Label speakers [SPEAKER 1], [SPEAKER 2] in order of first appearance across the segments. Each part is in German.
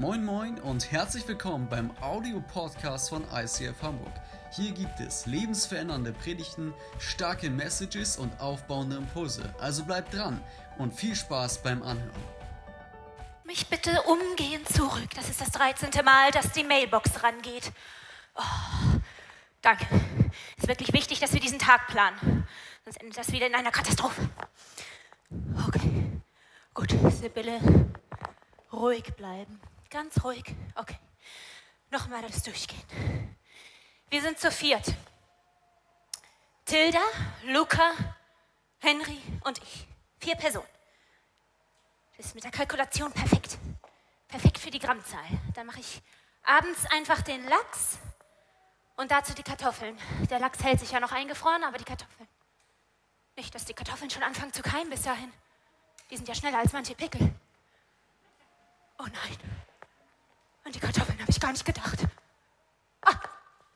[SPEAKER 1] Moin Moin und herzlich willkommen beim Audio-Podcast von ICF Hamburg. Hier gibt es lebensverändernde Predigten, starke Messages und aufbauende Impulse. Also bleibt dran und viel Spaß beim Anhören.
[SPEAKER 2] Mich bitte umgehend zurück. Das ist das 13. Mal, dass die Mailbox rangeht. Oh, danke. Es ist wirklich wichtig, dass wir diesen Tag planen. Sonst endet das wieder in einer Katastrophe. Okay. Gut, Sibylle, ruhig bleiben. Ganz ruhig. Okay. Nochmal das Durchgehen. Wir sind zu viert. Tilda, Luca, Henry und ich. Vier Personen. Das ist mit der Kalkulation perfekt. Perfekt für die Grammzahl. Dann mache ich abends einfach den Lachs und dazu die Kartoffeln. Der Lachs hält sich ja noch eingefroren, aber die Kartoffeln. Nicht, dass die Kartoffeln schon anfangen zu keimen bis dahin. Die sind ja schneller als manche Pickel. Oh nein. An die Kartoffeln habe ich gar nicht gedacht. Ah,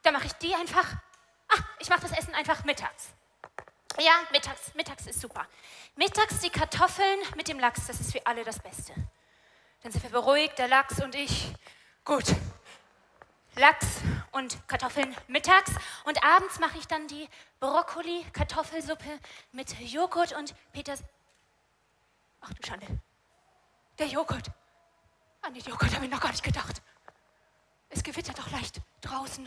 [SPEAKER 2] da mache ich die einfach. Ah, ich mache das Essen einfach mittags. Ja, mittags. Mittags ist super. Mittags die Kartoffeln mit dem Lachs, das ist für alle das Beste. Dann sind wir beruhigt, der Lachs und ich. Gut. Lachs und Kartoffeln mittags. Und abends mache ich dann die Brokkoli-Kartoffelsuppe mit Joghurt und Peters. Ach du Schande. Der Joghurt. An den Joghurt habe ich noch gar nicht gedacht. Es gewittert doch leicht draußen.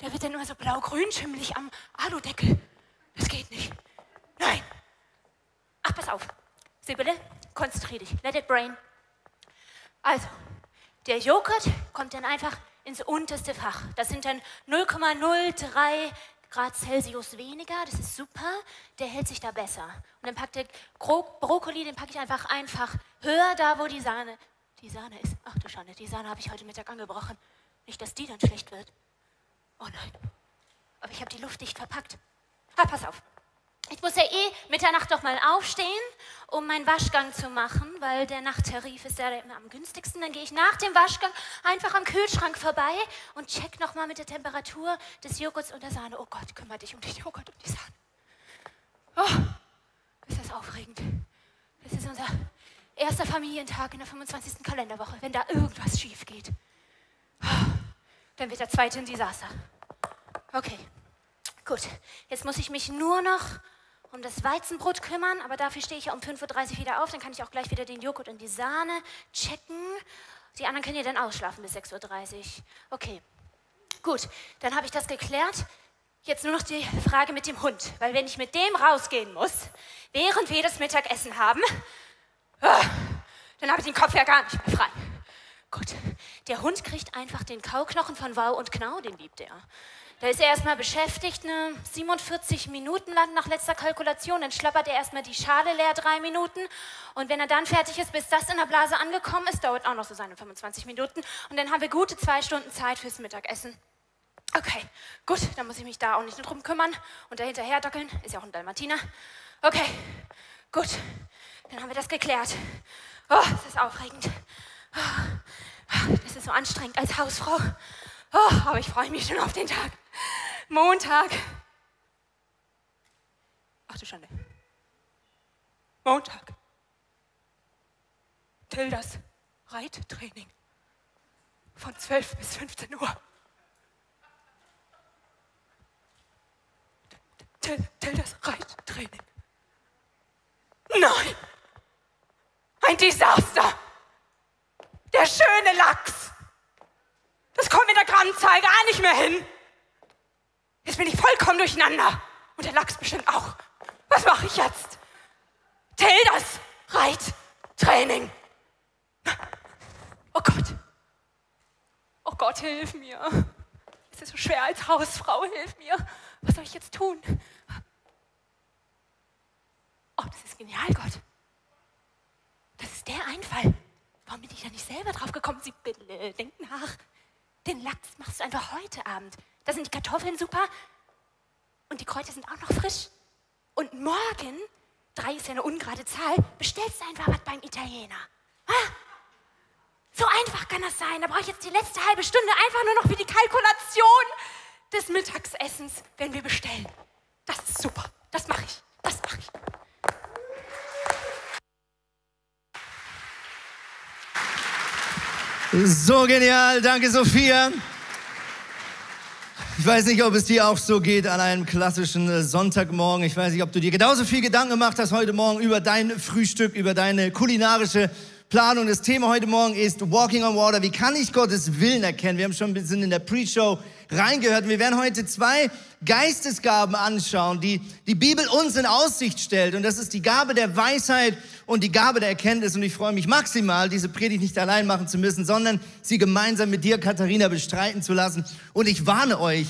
[SPEAKER 2] Der wird ja nur so blau-grün schimmelig am Aludeckel. Das geht nicht. Nein. Ach, pass auf. Sibylle, konzentrier dich. Let it brain. Also, der Joghurt kommt dann einfach ins unterste Fach. Das sind dann 0,03 Grad Celsius weniger. Das ist super. Der hält sich da besser. Und dann packt der Brokkoli, den packe ich einfach einfach höher da, wo die Sahne die Sahne ist. Ach du Schande, die Sahne habe ich heute Mittag angebrochen. Nicht, dass die dann schlecht wird. Oh nein. Aber ich habe die Luft dicht verpackt. Ah, pass auf. Ich muss ja eh Mitternacht doch mal aufstehen, um meinen Waschgang zu machen, weil der Nachttarif ist ja immer am günstigsten. Dann gehe ich nach dem Waschgang einfach am Kühlschrank vorbei und check nochmal mit der Temperatur des Joghurts und der Sahne. Oh Gott, kümmere dich um den Joghurt und die Sahne. Oh, ist das aufregend. Das ist unser Erster Familientag in der 25. Kalenderwoche. Wenn da irgendwas schief geht, dann wird der zweite ein Desaster. Okay, gut. Jetzt muss ich mich nur noch um das Weizenbrot kümmern, aber dafür stehe ich ja um 5.30 Uhr wieder auf. Dann kann ich auch gleich wieder den Joghurt und die Sahne checken. Die anderen können ja dann ausschlafen bis 6.30 Uhr. Okay, gut. Dann habe ich das geklärt. Jetzt nur noch die Frage mit dem Hund. Weil wenn ich mit dem rausgehen muss, während wir das Mittagessen haben, dann habe ich den Kopf ja gar nicht mehr frei. Gut, der Hund kriegt einfach den Kauknochen von Wow und Knau, den liebt er. Da ist er erstmal beschäftigt, ne, 47 Minuten lang nach letzter Kalkulation. Dann schlappert er erstmal die Schale leer, drei Minuten. Und wenn er dann fertig ist, bis das in der Blase angekommen ist, dauert auch noch so seine 25 Minuten. Und dann haben wir gute zwei Stunden Zeit fürs Mittagessen. Okay, gut, dann muss ich mich da auch nicht drum kümmern. Und dahinterher dockeln, ist ja auch ein Dalmatiner. Okay, gut. Dann haben wir das geklärt. Oh, das ist aufregend. Oh, das ist so anstrengend als Hausfrau. Oh, aber ich freue mich schon auf den Tag. Montag. Ach du Schande. Montag. Tildas Reittraining. Von 12 bis 15 Uhr. Tildas Reittraining. Nein! Ein Desaster. Der schöne Lachs. Das kommt mit der Grammzahl gar nicht mehr hin. Jetzt bin ich vollkommen durcheinander. Und der Lachs bestimmt auch. Was mache ich jetzt? Tildas Reittraining. Oh Gott. Oh Gott, hilf mir. Es ist so schwer als Hausfrau. Hilf mir. Was soll ich jetzt tun? Oh, das ist genial, Gott. Der Einfall. Warum bin ich da nicht selber drauf gekommen? Sie denk nach. Den Lachs machst du einfach heute Abend. Da sind die Kartoffeln super und die Kräuter sind auch noch frisch. Und morgen, drei ist ja eine ungerade Zahl, bestellst du einfach was beim Italiener. Ah, so einfach kann das sein. Da brauche ich jetzt die letzte halbe Stunde einfach nur noch für die Kalkulation des Mittagsessens, wenn wir bestellen. Das ist super. Das mache ich. Das mache ich.
[SPEAKER 3] So genial, danke Sophia. Ich weiß nicht, ob es dir auch so geht an einem klassischen äh, Sonntagmorgen. Ich weiß nicht, ob du dir genauso viel Gedanken gemacht hast heute Morgen über dein Frühstück, über deine kulinarische Planung. Das Thema heute Morgen ist Walking on Water. Wie kann ich Gottes Willen erkennen? Wir haben schon ein bisschen in der Pre-Show reingehört. Wir werden heute zwei Geistesgaben anschauen, die die Bibel uns in Aussicht stellt. Und das ist die Gabe der Weisheit und die Gabe der Erkenntnis. Und ich freue mich maximal, diese Predigt nicht allein machen zu müssen, sondern sie gemeinsam mit dir, Katharina, bestreiten zu lassen. Und ich warne euch,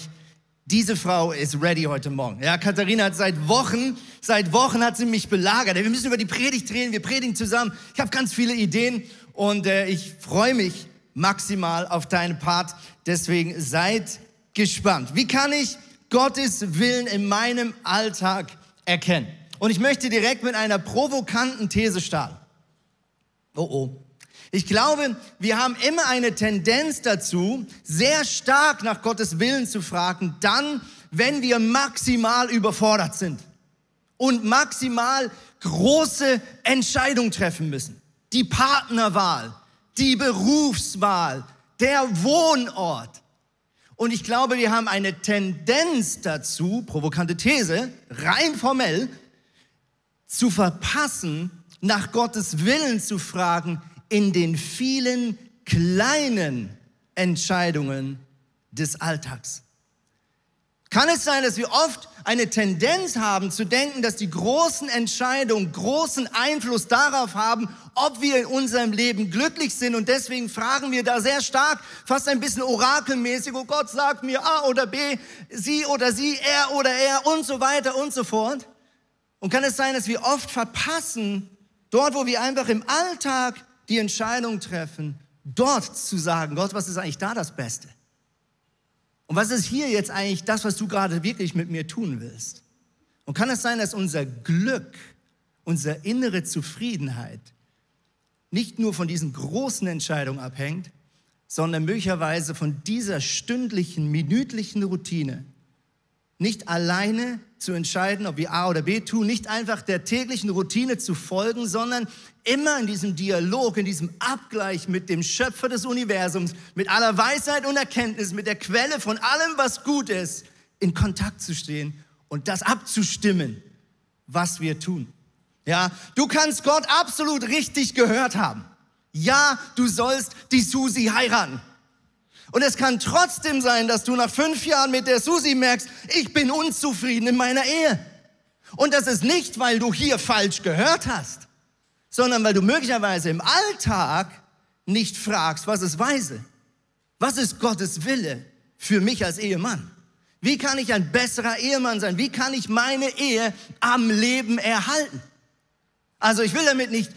[SPEAKER 3] diese Frau ist ready heute Morgen. Ja, Katharina hat seit Wochen, seit Wochen hat sie mich belagert. Wir müssen über die Predigt reden, wir predigen zusammen. Ich habe ganz viele Ideen und äh, ich freue mich maximal auf deinen Part. Deswegen seid gespannt. Wie kann ich Gottes Willen in meinem Alltag erkennen? Und ich möchte direkt mit einer provokanten These starten. Oh oh. Ich glaube, wir haben immer eine Tendenz dazu, sehr stark nach Gottes Willen zu fragen, dann, wenn wir maximal überfordert sind und maximal große Entscheidungen treffen müssen. Die Partnerwahl, die Berufswahl, der Wohnort. Und ich glaube, wir haben eine Tendenz dazu, provokante These, rein formell, zu verpassen, nach Gottes Willen zu fragen in den vielen kleinen Entscheidungen des Alltags. Kann es sein, dass wir oft eine Tendenz haben zu denken, dass die großen Entscheidungen großen Einfluss darauf haben, ob wir in unserem Leben glücklich sind und deswegen fragen wir da sehr stark, fast ein bisschen orakelmäßig, oh Gott sagt mir A oder B, sie oder sie, er oder er und so weiter und so fort. Und kann es sein, dass wir oft verpassen, dort, wo wir einfach im Alltag die Entscheidung treffen, dort zu sagen, Gott, was ist eigentlich da das Beste? Und was ist hier jetzt eigentlich das, was du gerade wirklich mit mir tun willst? Und kann es sein, dass unser Glück, unsere innere Zufriedenheit nicht nur von diesen großen Entscheidungen abhängt, sondern möglicherweise von dieser stündlichen, minütlichen Routine, nicht alleine zu entscheiden, ob wir A oder B tun, nicht einfach der täglichen Routine zu folgen, sondern immer in diesem Dialog, in diesem Abgleich mit dem Schöpfer des Universums, mit aller Weisheit und Erkenntnis, mit der Quelle von allem, was gut ist, in Kontakt zu stehen und das abzustimmen, was wir tun. Ja, du kannst Gott absolut richtig gehört haben. Ja, du sollst die Susi heiraten. Und es kann trotzdem sein, dass du nach fünf Jahren mit der Susi merkst, ich bin unzufrieden in meiner Ehe. Und das ist nicht, weil du hier falsch gehört hast, sondern weil du möglicherweise im Alltag nicht fragst, was ist weise? Was ist Gottes Wille für mich als Ehemann? Wie kann ich ein besserer Ehemann sein? Wie kann ich meine Ehe am Leben erhalten? Also ich will damit nicht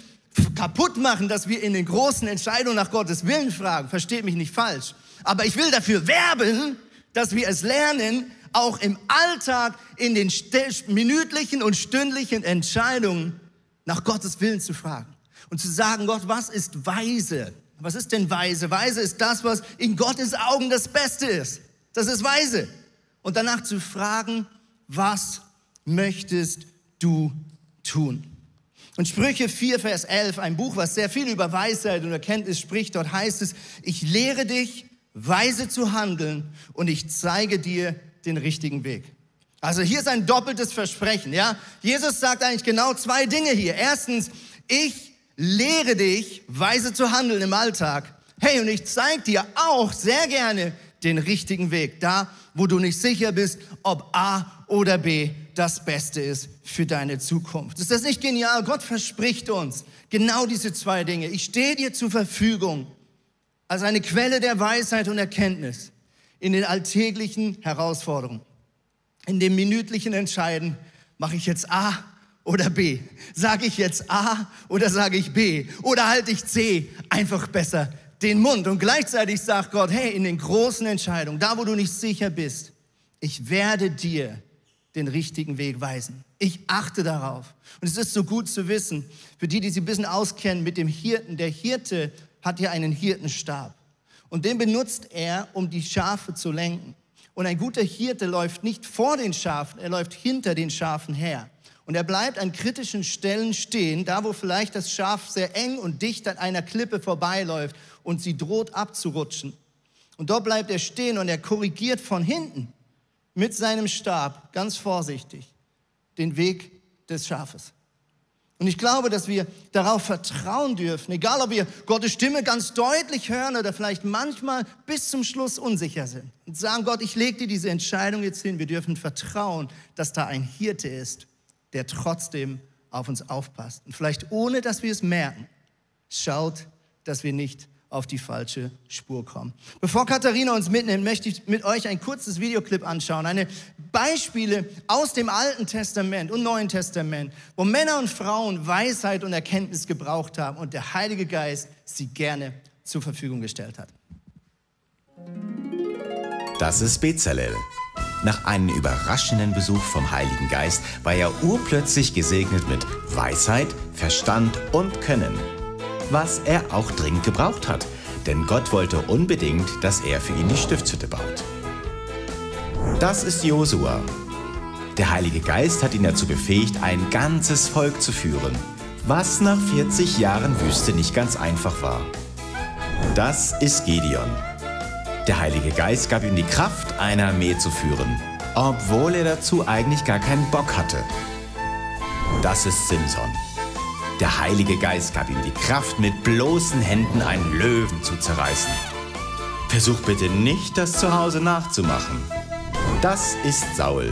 [SPEAKER 3] kaputt machen, dass wir in den großen Entscheidungen nach Gottes Willen fragen. Versteht mich nicht falsch. Aber ich will dafür werben, dass wir es lernen, auch im Alltag in den minütlichen und stündlichen Entscheidungen nach Gottes Willen zu fragen. Und zu sagen, Gott, was ist weise? Was ist denn weise? Weise ist das, was in Gottes Augen das Beste ist. Das ist weise. Und danach zu fragen, was möchtest du tun? Und Sprüche 4, Vers 11, ein Buch, was sehr viel über Weisheit und Erkenntnis spricht, dort heißt es, ich lehre dich, weise zu handeln und ich zeige dir den richtigen Weg. Also hier ist ein doppeltes Versprechen, ja? Jesus sagt eigentlich genau zwei Dinge hier. Erstens, ich lehre dich, weise zu handeln im Alltag. Hey, und ich zeige dir auch sehr gerne den richtigen Weg, da, wo du nicht sicher bist, ob A oder B das Beste ist für deine Zukunft. Ist das nicht genial? Gott verspricht uns genau diese zwei Dinge. Ich stehe dir zur Verfügung als eine Quelle der Weisheit und Erkenntnis in den alltäglichen Herausforderungen. In dem minütlichen Entscheiden, mache ich jetzt A oder B? Sage ich jetzt A oder sage ich B? Oder halte ich C einfach besser den Mund? Und gleichzeitig sagt Gott, hey, in den großen Entscheidungen, da wo du nicht sicher bist, ich werde dir den richtigen Weg weisen. Ich achte darauf. Und es ist so gut zu wissen, für die, die sich ein bisschen auskennen mit dem Hirten, der Hirte hat hier einen Hirtenstab. Und den benutzt er, um die Schafe zu lenken. Und ein guter Hirte läuft nicht vor den Schafen, er läuft hinter den Schafen her. Und er bleibt an kritischen Stellen stehen, da wo vielleicht das Schaf sehr eng und dicht an einer Klippe vorbeiläuft. und sie droht abzurutschen. Und dort bleibt er stehen und er korrigiert von hinten mit seinem Stab ganz vorsichtig den Weg des Schafes. Und ich glaube, dass wir darauf vertrauen dürfen, egal ob wir Gottes Stimme ganz deutlich hören oder vielleicht manchmal bis zum Schluss unsicher sind. Und sagen, Gott, ich lege dir diese Entscheidung jetzt hin. Wir dürfen vertrauen, dass da ein Hirte ist, der trotzdem auf uns aufpasst. Und vielleicht ohne, dass wir es merken, schaut, dass wir nicht auf die falsche Spur kommen. Bevor Katharina uns mitnimmt, möchte ich mit euch ein kurzes Videoclip anschauen. Eine Beispiele aus dem Alten Testament und Neuen Testament, wo Männer und Frauen Weisheit und Erkenntnis gebraucht haben und der Heilige Geist sie gerne zur Verfügung gestellt hat.
[SPEAKER 4] Das ist Bezalel. Nach einem überraschenden Besuch vom Heiligen Geist war er urplötzlich gesegnet mit Weisheit, Verstand und Können was er auch dringend gebraucht hat, denn Gott wollte unbedingt, dass er für ihn die Stiftshütte baut. Das ist Josua. Der Heilige Geist hat ihn dazu befähigt, ein ganzes Volk zu führen, was nach 40 Jahren Wüste nicht ganz einfach war. Das ist Gideon. Der Heilige Geist gab ihm die Kraft, eine Armee zu führen, obwohl er dazu eigentlich gar keinen Bock hatte. Das ist Simson. Der Heilige Geist gab ihm die Kraft, mit bloßen Händen einen Löwen zu zerreißen. Versuch bitte nicht, das zu Hause nachzumachen. Das ist Saul.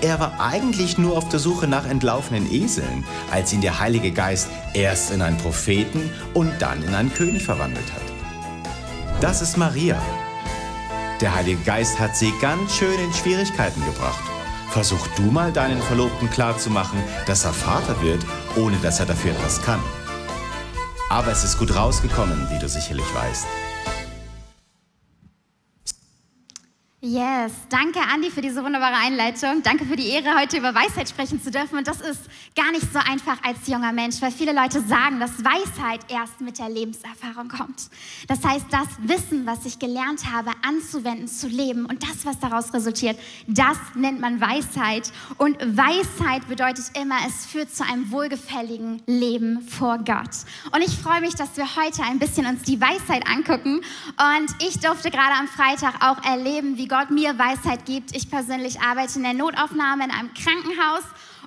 [SPEAKER 4] Er war eigentlich nur auf der Suche nach entlaufenen Eseln, als ihn der Heilige Geist erst in einen Propheten und dann in einen König verwandelt hat. Das ist Maria. Der Heilige Geist hat sie ganz schön in Schwierigkeiten gebracht. Versuch du mal deinen Verlobten klarzumachen, dass er Vater wird, ohne dass er dafür etwas kann. Aber es ist gut rausgekommen, wie du sicherlich weißt.
[SPEAKER 5] Yes, danke Andi für diese wunderbare Einleitung. Danke für die Ehre, heute über Weisheit sprechen zu dürfen. Und das ist gar nicht so einfach als junger Mensch, weil viele Leute sagen, dass Weisheit erst mit der Lebenserfahrung kommt. Das heißt, das Wissen, was ich gelernt habe, anzuwenden, zu leben und das, was daraus resultiert, das nennt man Weisheit. Und Weisheit bedeutet immer, es führt zu einem wohlgefälligen Leben vor Gott. Und ich freue mich, dass wir heute ein bisschen uns die Weisheit angucken. Und ich durfte gerade am Freitag auch erleben, wie Gott Gott mir Weisheit gibt. Ich persönlich arbeite in der Notaufnahme in einem Krankenhaus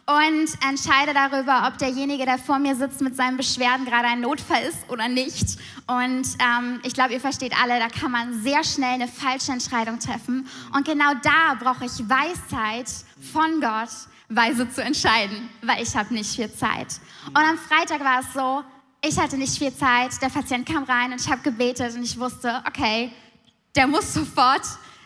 [SPEAKER 5] und entscheide darüber, ob derjenige, der vor mir sitzt, mit seinen Beschwerden gerade ein Notfall ist oder nicht. Und ähm, ich glaube, ihr versteht alle, da kann man sehr schnell eine falsche Entscheidung treffen. Und genau da brauche ich Weisheit von Gott, weise zu entscheiden, weil ich habe nicht viel Zeit. Und am Freitag war es so, ich hatte nicht viel Zeit, der Patient kam rein und ich habe gebetet und ich wusste, okay, der muss sofort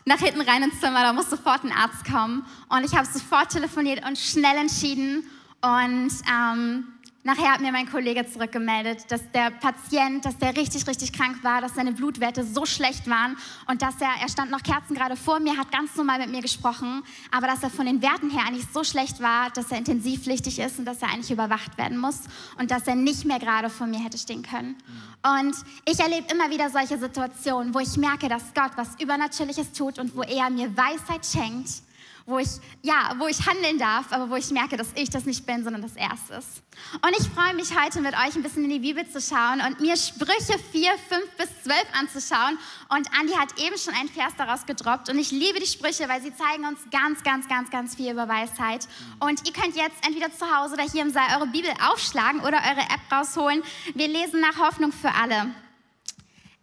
[SPEAKER 5] nach hinten rein ins Zimmer, da muss sofort ein Arzt kommen. Und ich habe sofort telefoniert und schnell entschieden. Und ähm, Nachher hat mir mein Kollege zurückgemeldet, dass der Patient, dass der richtig, richtig krank war, dass seine Blutwerte so schlecht waren und dass er, er stand noch Kerzen gerade vor mir, hat ganz normal mit mir gesprochen, aber dass er von den Werten her eigentlich so schlecht war, dass er intensivpflichtig ist und dass er eigentlich überwacht werden muss und dass er nicht mehr gerade vor mir hätte stehen können. Und ich erlebe immer wieder solche Situationen, wo ich merke, dass Gott was Übernatürliches tut und wo er mir Weisheit schenkt wo ich, ja, wo ich handeln darf, aber wo ich merke, dass ich das nicht bin, sondern dass er es ist. Und ich freue mich heute mit euch ein bisschen in die Bibel zu schauen und mir Sprüche 4, 5 bis 12 anzuschauen. Und Andi hat eben schon einen Vers daraus gedroppt und ich liebe die Sprüche, weil sie zeigen uns ganz, ganz, ganz, ganz viel über Weisheit. Und ihr könnt jetzt entweder zu Hause oder hier im Saal eure Bibel aufschlagen oder eure App rausholen. Wir lesen nach Hoffnung für alle.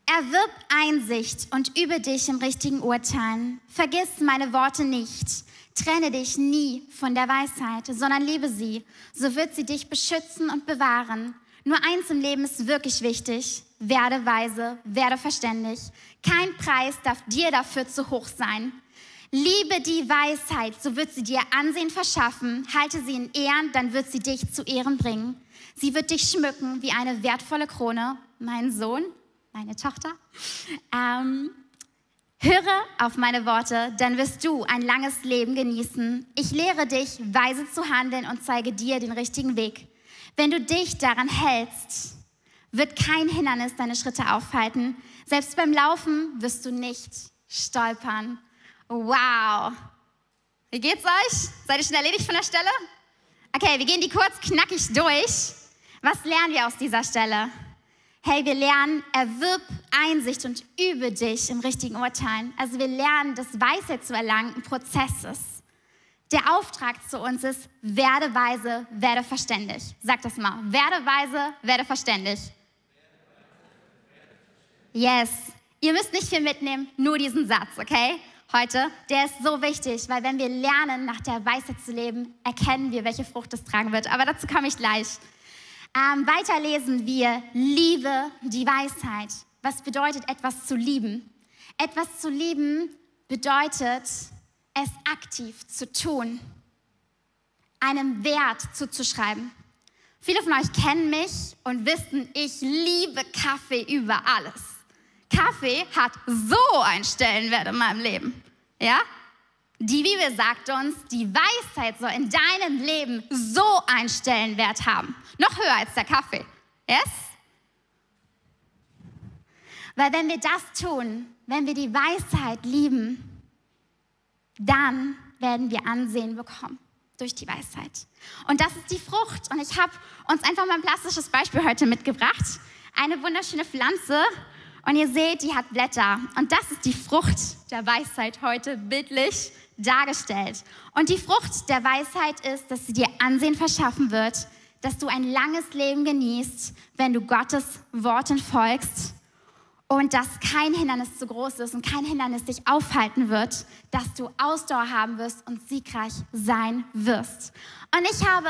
[SPEAKER 5] Erwirb Einsicht und übe dich im richtigen Urteilen. Vergiss meine Worte nicht. Trenne dich nie von der Weisheit, sondern liebe sie. So wird sie dich beschützen und bewahren. Nur eins im Leben ist wirklich wichtig. Werde weise, werde verständig. Kein Preis darf dir dafür zu hoch sein. Liebe die Weisheit, so wird sie dir Ansehen verschaffen. Halte sie in Ehren, dann wird sie dich zu Ehren bringen. Sie wird dich schmücken wie eine wertvolle Krone. Mein Sohn, meine Tochter. Ähm, Höre auf meine Worte, dann wirst du ein langes Leben genießen. Ich lehre dich, weise zu handeln und zeige dir den richtigen Weg. Wenn du dich daran hältst, wird kein Hindernis deine Schritte aufhalten. Selbst beim Laufen wirst du nicht stolpern. Wow. Wie geht's euch? Seid ihr schon erledigt von der Stelle? Okay, wir gehen die kurz knackig durch. Was lernen wir aus dieser Stelle? Hey, wir lernen, erwirb Einsicht und übe dich im richtigen Urteilen. Also wir lernen, dass Weisheit zu erlangen ein Prozess ist. Der Auftrag zu uns ist, werde weise, werde verständig. Sag das mal. Werde weise, werde verständig. Yes. Ihr müsst nicht viel mitnehmen, nur diesen Satz, okay? Heute, der ist so wichtig, weil wenn wir lernen, nach der Weisheit zu leben, erkennen wir, welche Frucht es tragen wird. Aber dazu komme ich gleich. Ähm, weiter lesen wir, liebe die Weisheit. Was bedeutet etwas zu lieben? Etwas zu lieben bedeutet, es aktiv zu tun, einem Wert zuzuschreiben. Viele von euch kennen mich und wissen, ich liebe Kaffee über alles. Kaffee hat so einen Stellenwert in meinem Leben. Ja? Die Bibel sagt uns, die Weisheit soll in deinem Leben so einen Stellenwert haben. Noch höher als der Kaffee. Yes? Weil wenn wir das tun, wenn wir die Weisheit lieben, dann werden wir Ansehen bekommen durch die Weisheit. Und das ist die Frucht. Und ich habe uns einfach mal ein plastisches Beispiel heute mitgebracht. Eine wunderschöne Pflanze. Und ihr seht, die hat Blätter. Und das ist die Frucht der Weisheit heute bildlich dargestellt. Und die Frucht der Weisheit ist, dass sie dir Ansehen verschaffen wird, dass du ein langes Leben genießt, wenn du Gottes Worten folgst und dass kein Hindernis zu groß ist und kein Hindernis dich aufhalten wird, dass du Ausdauer haben wirst und siegreich sein wirst. Und ich habe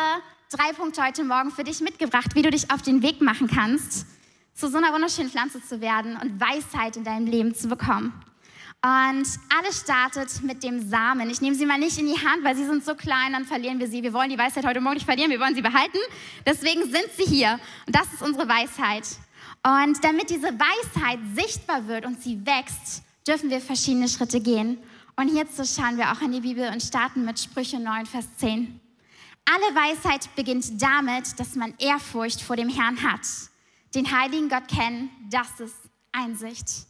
[SPEAKER 5] drei Punkte heute Morgen für dich mitgebracht, wie du dich auf den Weg machen kannst, zu so einer wunderschönen Pflanze zu werden und Weisheit in deinem Leben zu bekommen. Und alles startet mit dem Samen. Ich nehme sie mal nicht in die Hand, weil sie sind so klein, dann verlieren wir sie. Wir wollen die Weisheit heute Morgen nicht verlieren, wir wollen sie behalten. Deswegen sind sie hier. Und das ist unsere Weisheit. Und damit diese Weisheit sichtbar wird und sie wächst, dürfen wir verschiedene Schritte gehen. Und hierzu schauen wir auch in die Bibel und starten mit Sprüche 9, Vers 10. Alle Weisheit beginnt damit, dass man Ehrfurcht vor dem Herrn hat. Den heiligen Gott kennen, das ist Einsicht.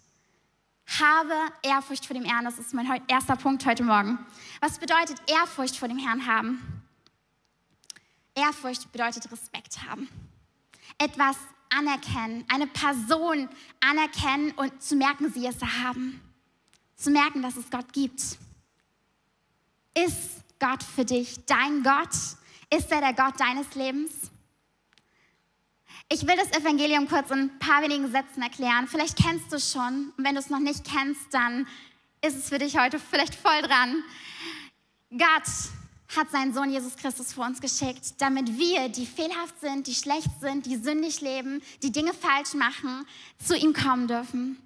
[SPEAKER 5] Habe Ehrfurcht vor dem Herrn. Das ist mein erster Punkt heute Morgen. Was bedeutet Ehrfurcht vor dem Herrn haben? Ehrfurcht bedeutet Respekt haben. Etwas anerkennen, eine Person anerkennen und zu merken, sie es haben. Zu merken, dass es Gott gibt. Ist Gott für dich dein Gott? Ist er der Gott deines Lebens? Ich will das Evangelium kurz in ein paar wenigen Sätzen erklären. Vielleicht kennst du es schon. Und wenn du es noch nicht kennst, dann ist es für dich heute vielleicht voll dran. Gott hat seinen Sohn Jesus Christus vor uns geschickt, damit wir, die fehlhaft sind, die schlecht sind, die sündig leben, die Dinge falsch machen, zu ihm kommen dürfen.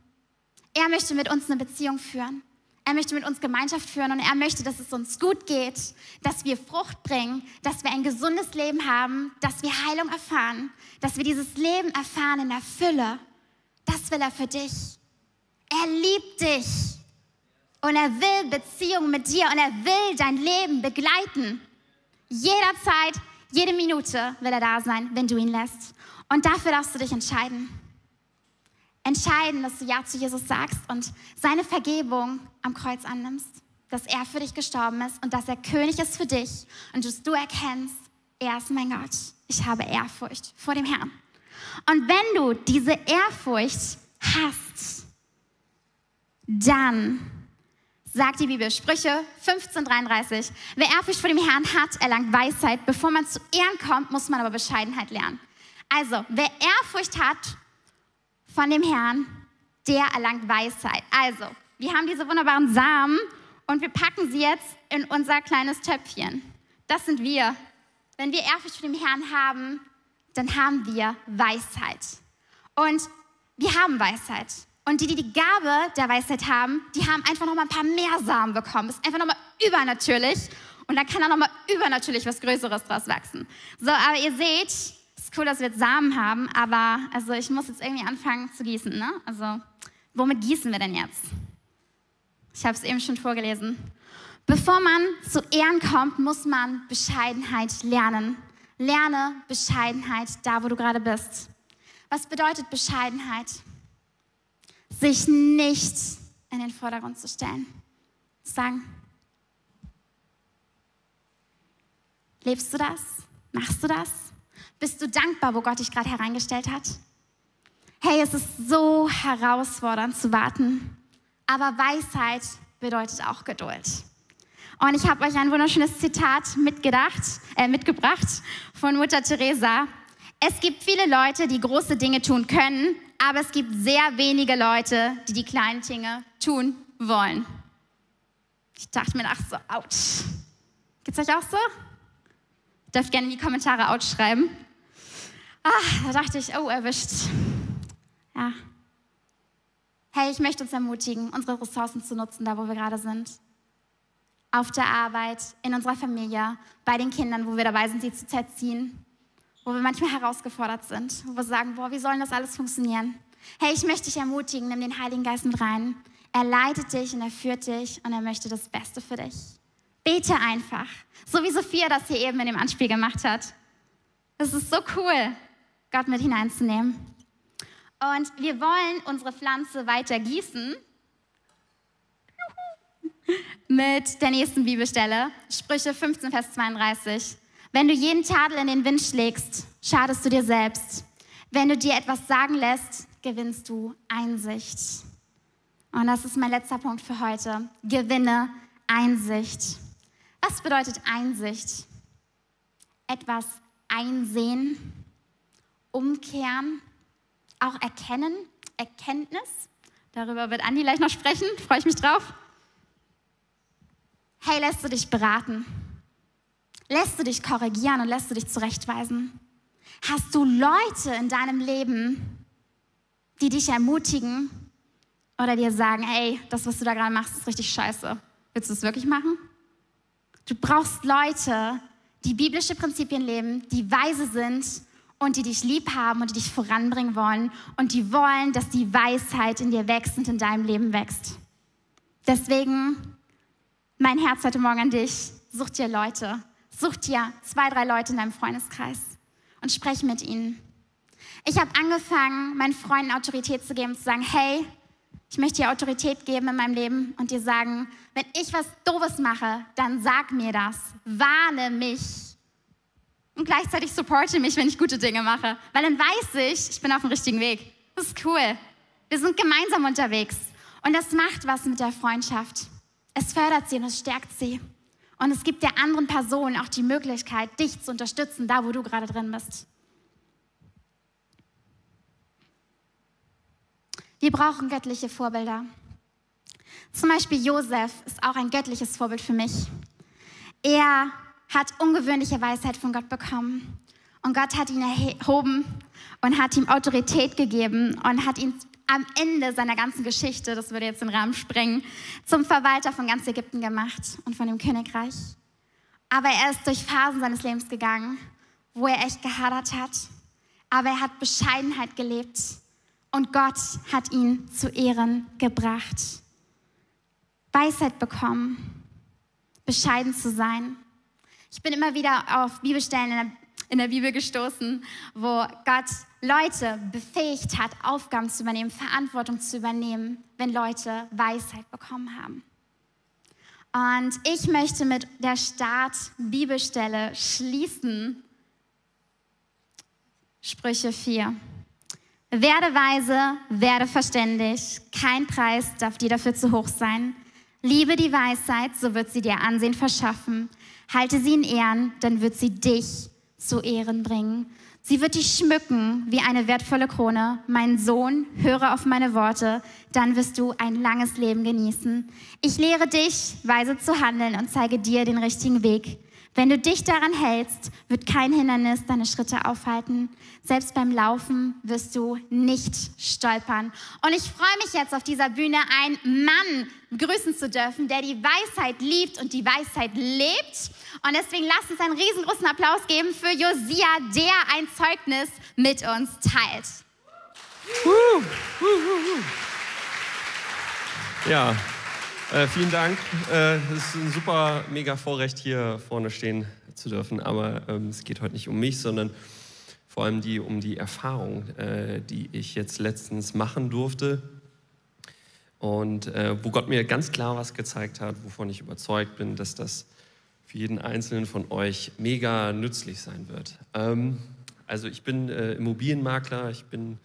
[SPEAKER 5] Er möchte mit uns eine Beziehung führen. Er möchte mit uns Gemeinschaft führen und er möchte, dass es uns gut geht, dass wir Frucht bringen, dass wir ein gesundes Leben haben, dass wir Heilung erfahren, dass wir dieses Leben erfahren in der Fülle. Das will er für dich. Er liebt dich und er will Beziehung mit dir und er will dein Leben begleiten. Jederzeit, jede Minute will er da sein, wenn du ihn lässt. Und dafür darfst du dich entscheiden entscheiden, dass du Ja zu Jesus sagst und seine Vergebung am Kreuz annimmst, dass er für dich gestorben ist und dass er König ist für dich und dass du erkennst, er ist mein Gott. Ich habe Ehrfurcht vor dem Herrn. Und wenn du diese Ehrfurcht hast, dann sagt die Bibel, Sprüche 15,33, wer Ehrfurcht vor dem Herrn hat, erlangt Weisheit. Bevor man zu Ehren kommt, muss man aber Bescheidenheit lernen. Also, wer Ehrfurcht hat von dem Herrn, der erlangt Weisheit. Also, wir haben diese wunderbaren Samen und wir packen sie jetzt in unser kleines Töpfchen. Das sind wir. Wenn wir Ehrfurcht für den Herrn haben, dann haben wir Weisheit. Und wir haben Weisheit. Und die, die die Gabe der Weisheit haben, die haben einfach noch mal ein paar mehr Samen bekommen. Das ist einfach noch mal übernatürlich. Und da kann da noch mal übernatürlich was Größeres draus wachsen. So, aber ihr seht, cool, dass wir jetzt Samen haben, aber also ich muss jetzt irgendwie anfangen zu gießen. Ne? Also, womit gießen wir denn jetzt? Ich habe es eben schon vorgelesen. Bevor man zu Ehren kommt, muss man Bescheidenheit lernen. Lerne Bescheidenheit da, wo du gerade bist. Was bedeutet Bescheidenheit? Sich nicht in den Vordergrund zu stellen. Sagen, lebst du das? Machst du das? Bist du dankbar, wo Gott dich gerade hereingestellt hat? Hey, es ist so herausfordernd zu warten, aber Weisheit bedeutet auch Geduld. Und ich habe euch ein wunderschönes Zitat mitgedacht, äh, mitgebracht von Mutter Teresa. Es gibt viele Leute, die große Dinge tun können, aber es gibt sehr wenige Leute, die die kleinen Dinge tun wollen. Ich dachte mir, ach so, ouch. Geht's euch auch so? Dürft gerne in die Kommentare ouch schreiben. Ah, da dachte ich, oh, erwischt. Ja. Hey, ich möchte uns ermutigen, unsere Ressourcen zu nutzen, da wo wir gerade sind. Auf der Arbeit, in unserer Familie, bei den Kindern, wo wir dabei sind, sie zu zerziehen wo wir manchmal herausgefordert sind, wo wir sagen, boah, wie soll das alles funktionieren? Hey, ich möchte dich ermutigen, nimm den Heiligen Geist mit rein. Er leitet dich und er führt dich und er möchte das Beste für dich. Bete einfach, so wie Sophia das hier eben in dem Anspiel gemacht hat. Es ist so cool, Gott mit hineinzunehmen. Und wir wollen unsere Pflanze weiter gießen mit der nächsten Bibelstelle, Sprüche 15, Vers 32. Wenn du jeden Tadel in den Wind schlägst, schadest du dir selbst. Wenn du dir etwas sagen lässt, gewinnst du Einsicht. Und das ist mein letzter Punkt für heute. Gewinne Einsicht. Was bedeutet Einsicht? Etwas einsehen, umkehren, auch erkennen, Erkenntnis. Darüber wird Andi gleich noch sprechen, freue ich mich drauf. Hey, lässt du dich beraten? Lässt du dich korrigieren und lässt du dich zurechtweisen? Hast du Leute in deinem Leben, die dich ermutigen oder dir sagen, hey, das, was du da gerade machst, ist richtig scheiße. Willst du es wirklich machen? Du brauchst Leute, die biblische Prinzipien leben, die weise sind und die dich lieb haben und die dich voranbringen wollen und die wollen, dass die Weisheit in dir wächst und in deinem Leben wächst. Deswegen mein Herz heute Morgen an dich. Such dir Leute, Such dir zwei, drei Leute in deinem Freundeskreis und sprech mit ihnen. Ich habe angefangen, meinen Freunden Autorität zu geben, zu sagen, hey, ich möchte dir Autorität geben in meinem Leben und dir sagen, wenn ich was Doofes mache, dann sag mir das, warne mich und gleichzeitig supporte mich, wenn ich gute Dinge mache, weil dann weiß ich, ich bin auf dem richtigen Weg. Das ist cool. Wir sind gemeinsam unterwegs und das macht was mit der Freundschaft. Es fördert sie und es stärkt sie. Und es gibt der anderen Person auch die Möglichkeit, dich zu unterstützen, da wo du gerade drin bist. Wir brauchen göttliche Vorbilder. Zum Beispiel Josef ist auch ein göttliches Vorbild für mich. Er hat ungewöhnliche Weisheit von Gott bekommen. Und Gott hat ihn erhoben und hat ihm Autorität gegeben und hat ihn am Ende seiner ganzen Geschichte, das würde jetzt den Rahmen sprengen, zum Verwalter von ganz Ägypten gemacht und von dem Königreich. Aber er ist durch Phasen seines Lebens gegangen, wo er echt gehadert hat. Aber er hat Bescheidenheit gelebt und Gott hat ihn zu Ehren gebracht. Weisheit bekommen, bescheiden zu sein. Ich bin immer wieder auf Bibelstellen in der in der Bibel gestoßen, wo Gott Leute befähigt hat, Aufgaben zu übernehmen, Verantwortung zu übernehmen, wenn Leute Weisheit bekommen haben. Und ich möchte mit der Start-Bibelstelle schließen. Sprüche 4. Werde weise, werde verständig, kein Preis darf dir dafür zu hoch sein. Liebe die Weisheit, so wird sie dir Ansehen verschaffen. Halte sie in Ehren, dann wird sie dich zu Ehren bringen. Sie wird dich schmücken wie eine wertvolle Krone. Mein Sohn, höre auf meine Worte, dann wirst du ein langes Leben genießen. Ich lehre dich, weise zu handeln und zeige dir den richtigen Weg. Wenn du dich daran hältst, wird kein Hindernis deine Schritte aufhalten. Selbst beim Laufen wirst du nicht stolpern. Und ich freue mich jetzt auf dieser Bühne, einen Mann begrüßen zu dürfen, der die Weisheit liebt und die Weisheit lebt. Und deswegen lasst uns einen riesengroßen Applaus geben für Josia, der ein Zeugnis mit uns teilt.
[SPEAKER 6] Ja, äh, vielen Dank. Äh, es ist ein super, mega Vorrecht, hier vorne stehen zu dürfen. Aber ähm, es geht heute nicht um mich, sondern vor allem die, um die Erfahrung, äh, die ich jetzt letztens machen durfte. Und äh, wo Gott mir ganz klar was gezeigt hat, wovon ich überzeugt bin, dass das für jeden Einzelnen von euch mega nützlich sein wird. Ähm, also ich bin äh, Immobilienmakler, ich bin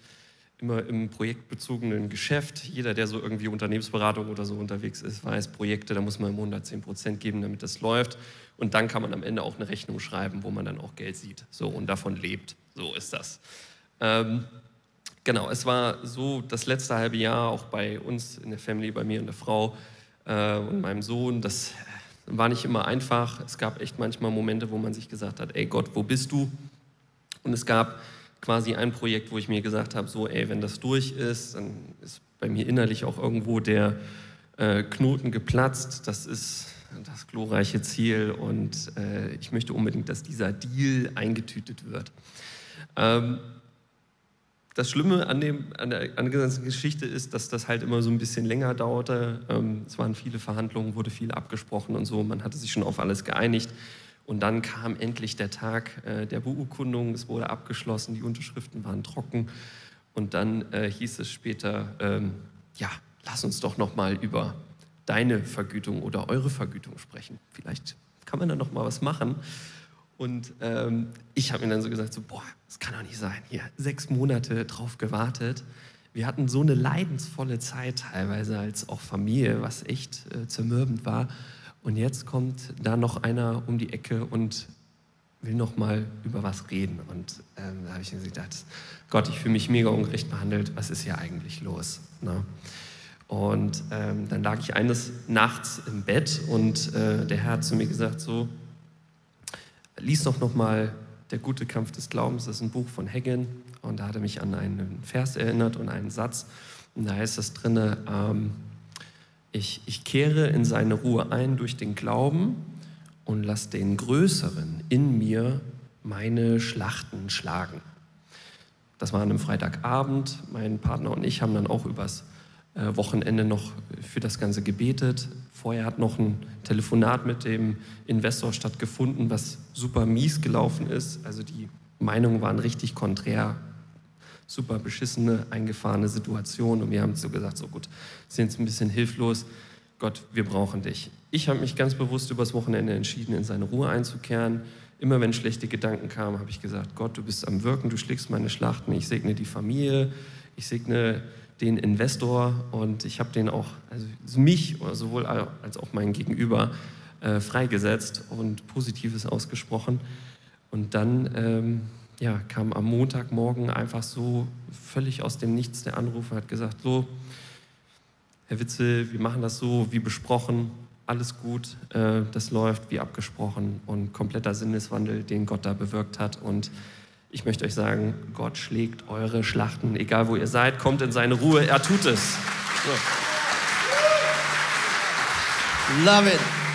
[SPEAKER 6] immer im projektbezogenen Geschäft. Jeder, der so irgendwie Unternehmensberatung oder so unterwegs ist, weiß, Projekte, da muss man im Monat 10 Prozent geben, damit das läuft. Und dann kann man am Ende auch eine Rechnung schreiben, wo man dann auch Geld sieht. So und davon lebt. So ist das. Ähm, genau, es war so das letzte halbe Jahr auch bei uns in der Family, bei mir und der Frau äh, und meinem Sohn. Das war nicht immer einfach. Es gab echt manchmal Momente, wo man sich gesagt hat, ey Gott, wo bist du? Und es gab quasi ein Projekt, wo ich mir gesagt habe, so, ey, wenn das durch ist, dann ist bei mir innerlich auch irgendwo der äh, Knoten geplatzt. Das ist das glorreiche Ziel und äh, ich möchte unbedingt, dass dieser Deal eingetütet wird. Ähm, das Schlimme an, dem, an, der, an der ganzen Geschichte ist, dass das halt immer so ein bisschen länger dauerte. Ähm, es waren viele Verhandlungen, wurde viel abgesprochen und so. Man hatte sich schon auf alles geeinigt. Und dann kam endlich der Tag äh, der Beurkundung. Es wurde abgeschlossen, die Unterschriften waren trocken. Und dann äh, hieß es später, ähm, ja, lass uns doch noch mal über deine Vergütung oder eure Vergütung sprechen. Vielleicht kann man da noch mal was machen. Und ähm, ich habe mir dann so gesagt, so, boah, das kann doch nicht sein. Hier, sechs Monate drauf gewartet. Wir hatten so eine leidensvolle Zeit teilweise als auch Familie, was echt äh, zermürbend war. Und jetzt kommt da noch einer um die Ecke und will noch mal über was reden. Und ähm, da habe ich gedacht, Gott, ich fühle mich mega ungerecht behandelt. Was ist hier eigentlich los? Ne? Und ähm, dann lag ich eines Nachts im Bett und äh, der Herr hat zu mir gesagt, so, lies doch noch mal Der gute Kampf des Glaubens. Das ist ein Buch von Heggen. Und da hat er mich an einen Vers erinnert und einen Satz. Und da heißt es drinne, ähm, ich, ich kehre in seine Ruhe ein durch den Glauben und lasse den Größeren in mir meine Schlachten schlagen. Das war an einem Freitagabend. Mein Partner und ich haben dann auch übers äh, Wochenende noch für das Ganze gebetet. Vorher hat noch ein Telefonat mit dem Investor stattgefunden, was super mies gelaufen ist. Also die Meinungen waren richtig konträr super beschissene, eingefahrene Situation. Und wir haben so gesagt, so gut, sind jetzt ein bisschen hilflos. Gott, wir brauchen dich. Ich habe mich ganz bewusst übers Wochenende entschieden, in seine Ruhe einzukehren. Immer wenn schlechte Gedanken kamen, habe ich gesagt, Gott, du bist am Wirken, du schlägst meine Schlachten, ich segne die Familie, ich segne den Investor und ich habe den auch, also mich sowohl als auch mein Gegenüber äh, freigesetzt und Positives ausgesprochen. Und dann ähm, ja, kam am Montagmorgen einfach so völlig aus dem Nichts der Anrufer, hat gesagt, so, Herr Witzel, wir machen das so wie besprochen, alles gut, äh, das läuft wie abgesprochen und kompletter Sinneswandel, den Gott da bewirkt hat. Und ich möchte euch sagen, Gott schlägt eure Schlachten, egal wo ihr seid, kommt in seine Ruhe, er tut es. So.
[SPEAKER 3] Love it.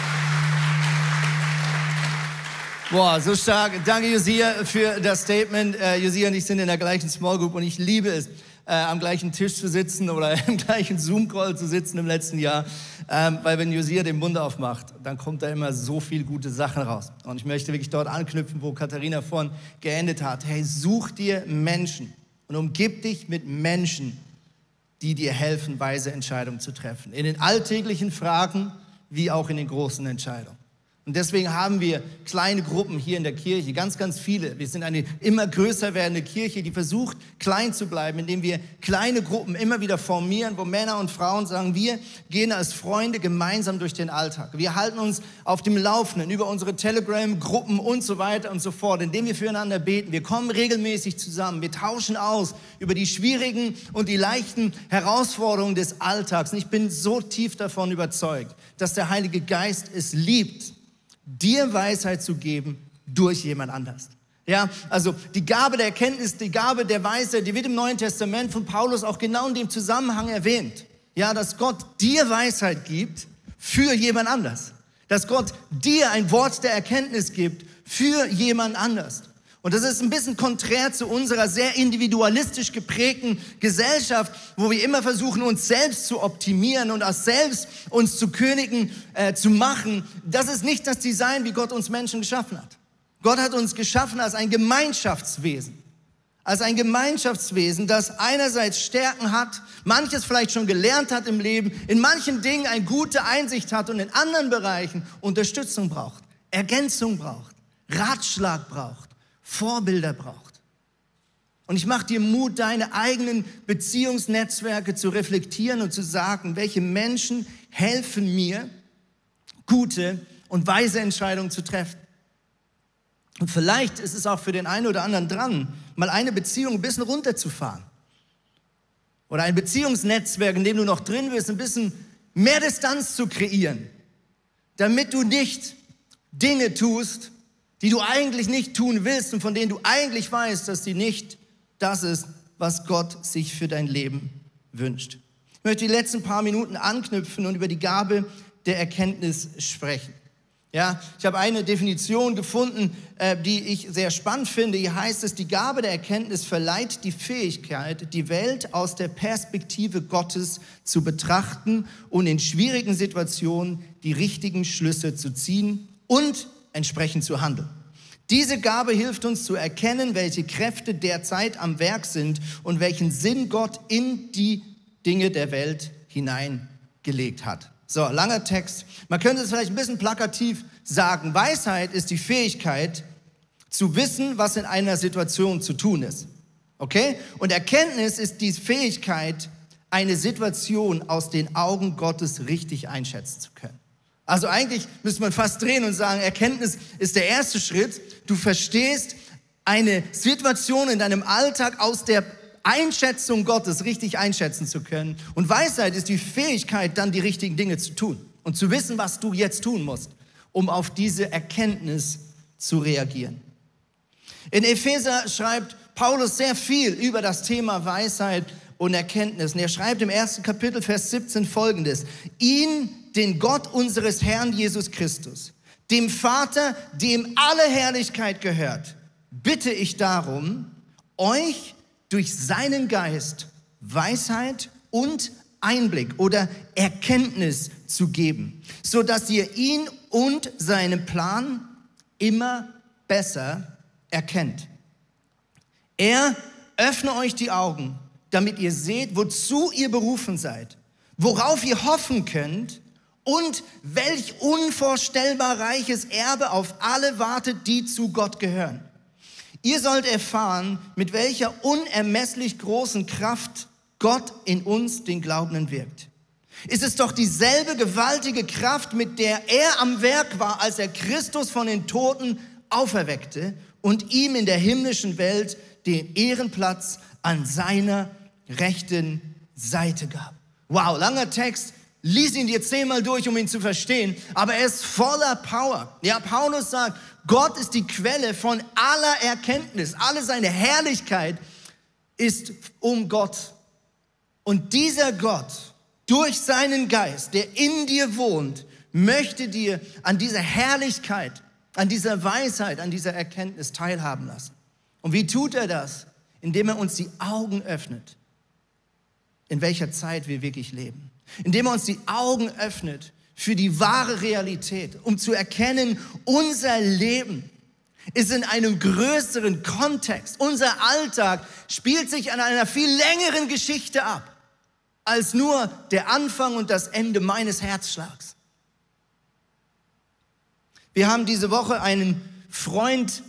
[SPEAKER 3] Boah, so stark. Danke, Josia, für das Statement. Äh, Josia und ich sind in der gleichen Small Group und ich liebe es, äh, am gleichen Tisch zu sitzen oder im gleichen Zoom-Call zu sitzen im letzten Jahr. Ähm, weil wenn Josia den Mund aufmacht, dann kommt da immer so viel gute Sachen raus. Und ich möchte wirklich dort anknüpfen, wo Katharina vorhin geendet hat. Hey, such dir Menschen und umgib dich mit Menschen, die dir helfen, weise Entscheidungen zu treffen. In den alltäglichen Fragen wie auch in den großen Entscheidungen. Und deswegen haben wir kleine Gruppen hier in der Kirche, ganz, ganz viele. Wir sind eine immer größer werdende Kirche, die versucht, klein zu bleiben, indem wir kleine Gruppen immer wieder formieren, wo Männer und Frauen sagen, wir gehen als Freunde gemeinsam durch den Alltag. Wir halten uns auf dem Laufenden über unsere Telegram-Gruppen und so weiter und so fort, indem wir füreinander beten. Wir kommen regelmäßig zusammen. Wir tauschen aus über die schwierigen und die leichten Herausforderungen des Alltags. Und ich bin so tief davon überzeugt, dass der Heilige Geist es liebt, dir Weisheit zu geben durch jemand anders. Ja, also die Gabe der Erkenntnis, die Gabe der Weisheit, die wird im Neuen Testament von Paulus auch genau in dem Zusammenhang erwähnt. Ja, dass Gott dir Weisheit gibt für jemand anders. Dass Gott dir ein Wort der Erkenntnis gibt für jemand anders. Und das ist ein bisschen konträr zu unserer sehr individualistisch geprägten Gesellschaft, wo wir immer versuchen, uns selbst zu optimieren und aus selbst uns zu Königen äh, zu machen. Das ist nicht das Design, wie Gott uns Menschen geschaffen hat. Gott hat uns geschaffen als ein Gemeinschaftswesen. Als ein Gemeinschaftswesen, das einerseits Stärken hat, manches vielleicht schon gelernt hat im Leben, in manchen Dingen eine gute Einsicht hat und in anderen Bereichen Unterstützung braucht, Ergänzung braucht, Ratschlag braucht. Vorbilder braucht. Und ich mache dir Mut, deine eigenen Beziehungsnetzwerke zu reflektieren und zu sagen, welche Menschen helfen mir, gute und weise Entscheidungen zu treffen. Und vielleicht ist es auch für den einen oder anderen dran, mal eine Beziehung ein bisschen runterzufahren. Oder ein Beziehungsnetzwerk, in dem du noch drin bist, ein bisschen mehr Distanz zu kreieren, damit du nicht Dinge tust, die du eigentlich nicht tun willst und von denen du eigentlich weißt, dass sie nicht das ist, was Gott sich für dein Leben wünscht. Ich möchte die letzten paar Minuten anknüpfen und über die Gabe der Erkenntnis sprechen. Ja, ich habe eine Definition gefunden, äh, die ich sehr spannend finde. Hier heißt es, die Gabe der Erkenntnis verleiht die Fähigkeit, die Welt aus der Perspektive Gottes zu betrachten und in schwierigen Situationen die richtigen Schlüsse zu ziehen und entsprechend zu handeln. Diese Gabe hilft uns zu erkennen, welche Kräfte derzeit am Werk sind und welchen Sinn Gott in die Dinge der Welt hineingelegt hat. So, langer Text. Man könnte es vielleicht ein bisschen plakativ sagen. Weisheit ist die Fähigkeit zu wissen, was in einer Situation zu tun ist. Okay? Und Erkenntnis ist die Fähigkeit, eine Situation aus den Augen Gottes richtig einschätzen zu können. Also eigentlich müsste man fast drehen und sagen, Erkenntnis ist der erste Schritt. Du verstehst eine Situation in deinem Alltag aus der Einschätzung Gottes richtig einschätzen zu können. Und Weisheit ist die Fähigkeit, dann die richtigen Dinge zu tun und zu wissen, was du jetzt tun musst, um auf diese Erkenntnis zu reagieren. In Epheser schreibt Paulus sehr viel über das Thema Weisheit und Erkenntnis. Und er schreibt im ersten Kapitel, Vers 17 folgendes. Ihn, den Gott unseres Herrn Jesus Christus, dem Vater, dem alle Herrlichkeit gehört, bitte ich darum, euch durch seinen Geist Weisheit und Einblick oder Erkenntnis zu geben, so dass ihr ihn und seinen Plan immer besser erkennt. Er öffne euch die Augen, damit ihr seht, wozu ihr berufen seid, worauf ihr hoffen könnt und welch unvorstellbar reiches Erbe auf alle wartet, die zu Gott gehören. Ihr sollt erfahren, mit welcher unermesslich großen Kraft Gott in uns, den Glaubenden, wirkt. Ist es doch dieselbe gewaltige Kraft, mit der er am Werk war, als er Christus von den Toten auferweckte und ihm in der himmlischen Welt den Ehrenplatz an seiner rechten Seite gab. Wow, langer Text, Lies ihn dir zehnmal durch, um ihn zu verstehen, aber er ist voller Power. Ja, Paulus sagt, Gott ist die Quelle von aller Erkenntnis. Alle seine Herrlichkeit ist um Gott. Und dieser Gott, durch seinen Geist, der in dir wohnt, möchte dir an dieser Herrlichkeit, an dieser Weisheit, an dieser Erkenntnis teilhaben lassen. Und wie tut er das? Indem er uns die Augen öffnet, in welcher Zeit wir wirklich leben indem er uns die Augen öffnet für die wahre Realität, um zu erkennen, unser Leben ist in einem größeren Kontext. Unser Alltag spielt sich an einer viel längeren Geschichte ab, als nur der Anfang und das Ende meines Herzschlags. Wir haben diese Woche einen Freund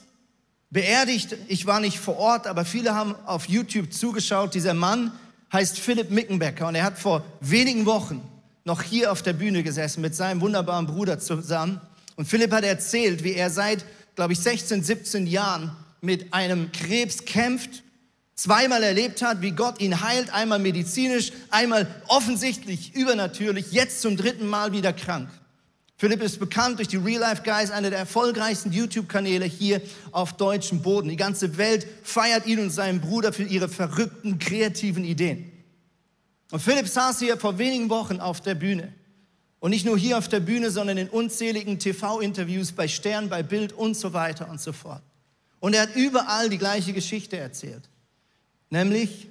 [SPEAKER 3] beerdigt. Ich war nicht vor Ort, aber viele haben auf YouTube zugeschaut. Dieser Mann heißt Philipp Mickenbecker und er hat vor wenigen Wochen noch hier auf der Bühne gesessen mit seinem wunderbaren Bruder zusammen. Und Philipp hat erzählt, wie er seit, glaube ich, 16, 17 Jahren mit einem Krebs kämpft, zweimal erlebt hat, wie Gott ihn heilt, einmal medizinisch, einmal offensichtlich übernatürlich, jetzt zum dritten Mal wieder krank. Philipp ist bekannt durch die Real Life Guys, einer der erfolgreichsten YouTube-Kanäle hier auf deutschem Boden. Die ganze Welt feiert ihn und seinen Bruder für ihre verrückten, kreativen Ideen. Und Philipp saß hier vor wenigen Wochen auf der Bühne. Und nicht nur hier auf der Bühne, sondern in unzähligen TV-Interviews bei Stern, bei Bild und so weiter und so fort. Und er hat überall die gleiche Geschichte erzählt. Nämlich,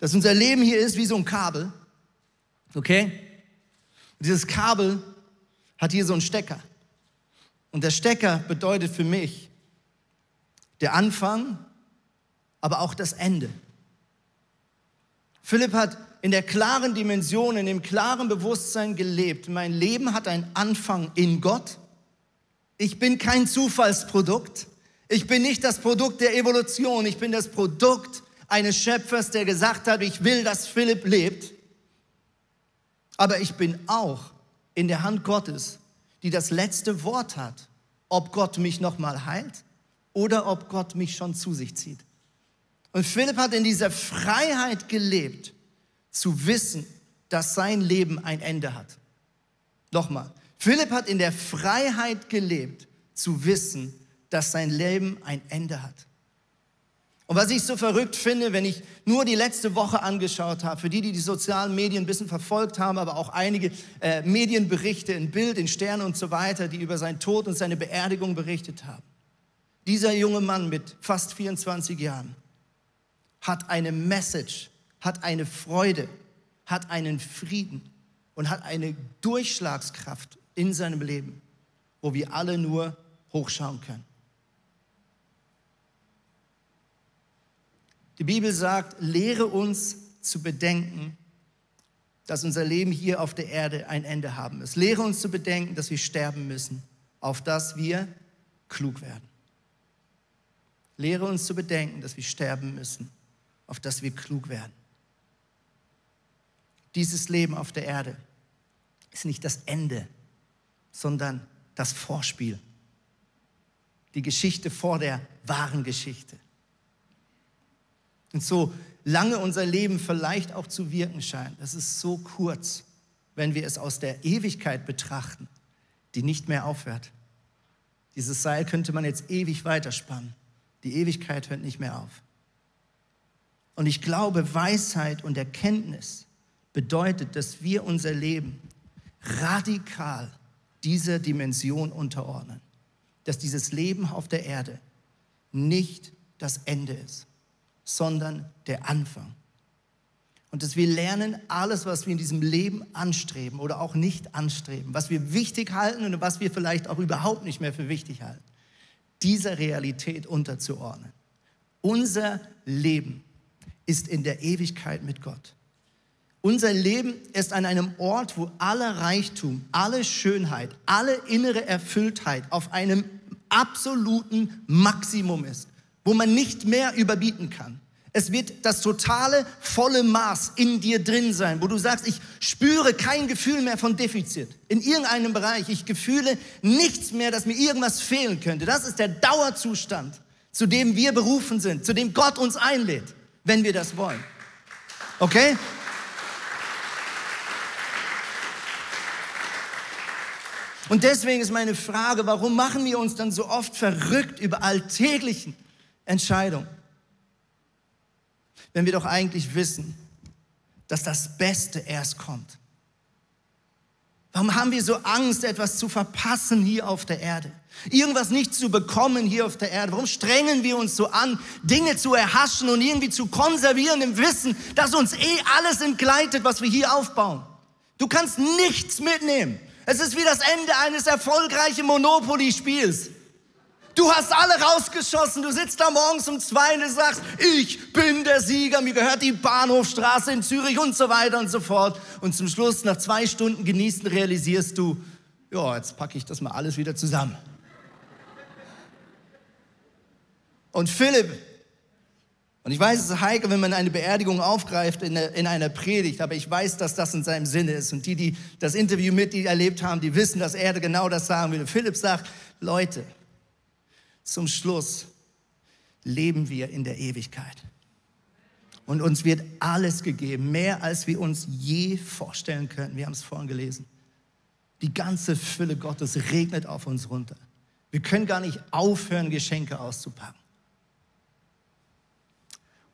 [SPEAKER 3] dass unser Leben hier ist wie so ein Kabel. Okay? Und dieses Kabel hat hier so einen Stecker. Und der Stecker bedeutet für mich der Anfang, aber auch das Ende. Philipp hat in der klaren Dimension, in dem klaren Bewusstsein gelebt. Mein Leben hat einen Anfang in Gott. Ich bin kein Zufallsprodukt. Ich bin nicht das Produkt der Evolution, ich bin das Produkt eines Schöpfers, der gesagt hat, ich will, dass Philipp lebt. Aber ich bin auch in der Hand Gottes, die das letzte Wort hat, ob Gott mich nochmal heilt oder ob Gott mich schon zu sich zieht. Und Philipp hat in dieser Freiheit gelebt, zu wissen, dass sein Leben ein Ende hat. Nochmal, Philipp hat in der Freiheit gelebt, zu wissen, dass sein Leben ein Ende hat. Und was ich so verrückt finde, wenn ich nur die letzte Woche angeschaut habe, für die, die die sozialen Medien ein bisschen verfolgt haben, aber auch einige äh, Medienberichte in Bild, in Sterne und so weiter, die über seinen Tod und seine Beerdigung berichtet haben. Dieser junge Mann mit fast 24 Jahren hat eine Message, hat eine Freude, hat einen Frieden und hat eine Durchschlagskraft in seinem Leben, wo wir alle nur hochschauen können. Die Bibel sagt, lehre uns zu bedenken, dass unser Leben hier auf der Erde ein Ende haben muss. Lehre uns zu bedenken, dass wir sterben müssen, auf dass wir klug werden. Lehre uns zu bedenken, dass wir sterben müssen, auf dass wir klug werden. Dieses Leben auf der Erde ist nicht das Ende, sondern das Vorspiel. Die Geschichte vor der wahren Geschichte. Und so lange unser Leben vielleicht auch zu wirken scheint, das ist so kurz, wenn wir es aus der Ewigkeit betrachten, die nicht mehr aufhört. Dieses Seil könnte man jetzt ewig weiterspannen. Die Ewigkeit hört nicht mehr auf. Und ich glaube, Weisheit und Erkenntnis bedeutet, dass wir unser Leben radikal dieser Dimension unterordnen. Dass dieses Leben auf der Erde nicht das Ende ist sondern der Anfang. Und dass wir lernen, alles, was wir in diesem Leben anstreben oder auch nicht anstreben, was wir wichtig halten und was wir vielleicht auch überhaupt nicht mehr für wichtig halten, dieser Realität unterzuordnen. Unser Leben ist in der Ewigkeit mit Gott. Unser Leben ist an einem Ort, wo aller Reichtum, alle Schönheit, alle innere Erfülltheit auf einem absoluten Maximum ist wo man nicht mehr überbieten kann. Es wird das totale, volle Maß in dir drin sein, wo du sagst, ich spüre kein Gefühl mehr von Defizit. In irgendeinem Bereich. Ich gefühle nichts mehr, dass mir irgendwas fehlen könnte. Das ist der Dauerzustand, zu dem wir berufen sind, zu dem Gott uns einlädt, wenn wir das wollen. Okay? Und deswegen ist meine Frage, warum machen wir uns dann so oft verrückt über alltäglichen, Entscheidung. Wenn wir doch eigentlich wissen, dass das Beste erst kommt. Warum haben wir so Angst, etwas zu verpassen hier auf der Erde? Irgendwas nicht zu bekommen hier auf der Erde? Warum strengen wir uns so an, Dinge zu erhaschen und irgendwie zu konservieren im Wissen, dass uns eh alles entgleitet, was wir hier aufbauen? Du kannst nichts mitnehmen. Es ist wie das Ende eines erfolgreichen Monopoly-Spiels. Du hast alle rausgeschossen. Du sitzt da morgens um zwei und sagst, ich bin der Sieger. Mir gehört die Bahnhofstraße in Zürich und so weiter und so fort. Und zum Schluss, nach zwei Stunden genießen, realisierst du, ja, jetzt packe ich das mal alles wieder zusammen. Und Philipp, und ich weiß, es ist heikel, wenn man eine Beerdigung aufgreift in, in einer Predigt, aber ich weiß, dass das in seinem Sinne ist. Und die, die das Interview mit ihm erlebt haben, die wissen, dass er genau das sagen will. Philipp sagt, Leute, zum Schluss leben wir in der Ewigkeit. Und uns wird alles gegeben, mehr als wir uns je vorstellen können. Wir haben es vorhin gelesen. Die ganze Fülle Gottes regnet auf uns runter. Wir können gar nicht aufhören, Geschenke auszupacken.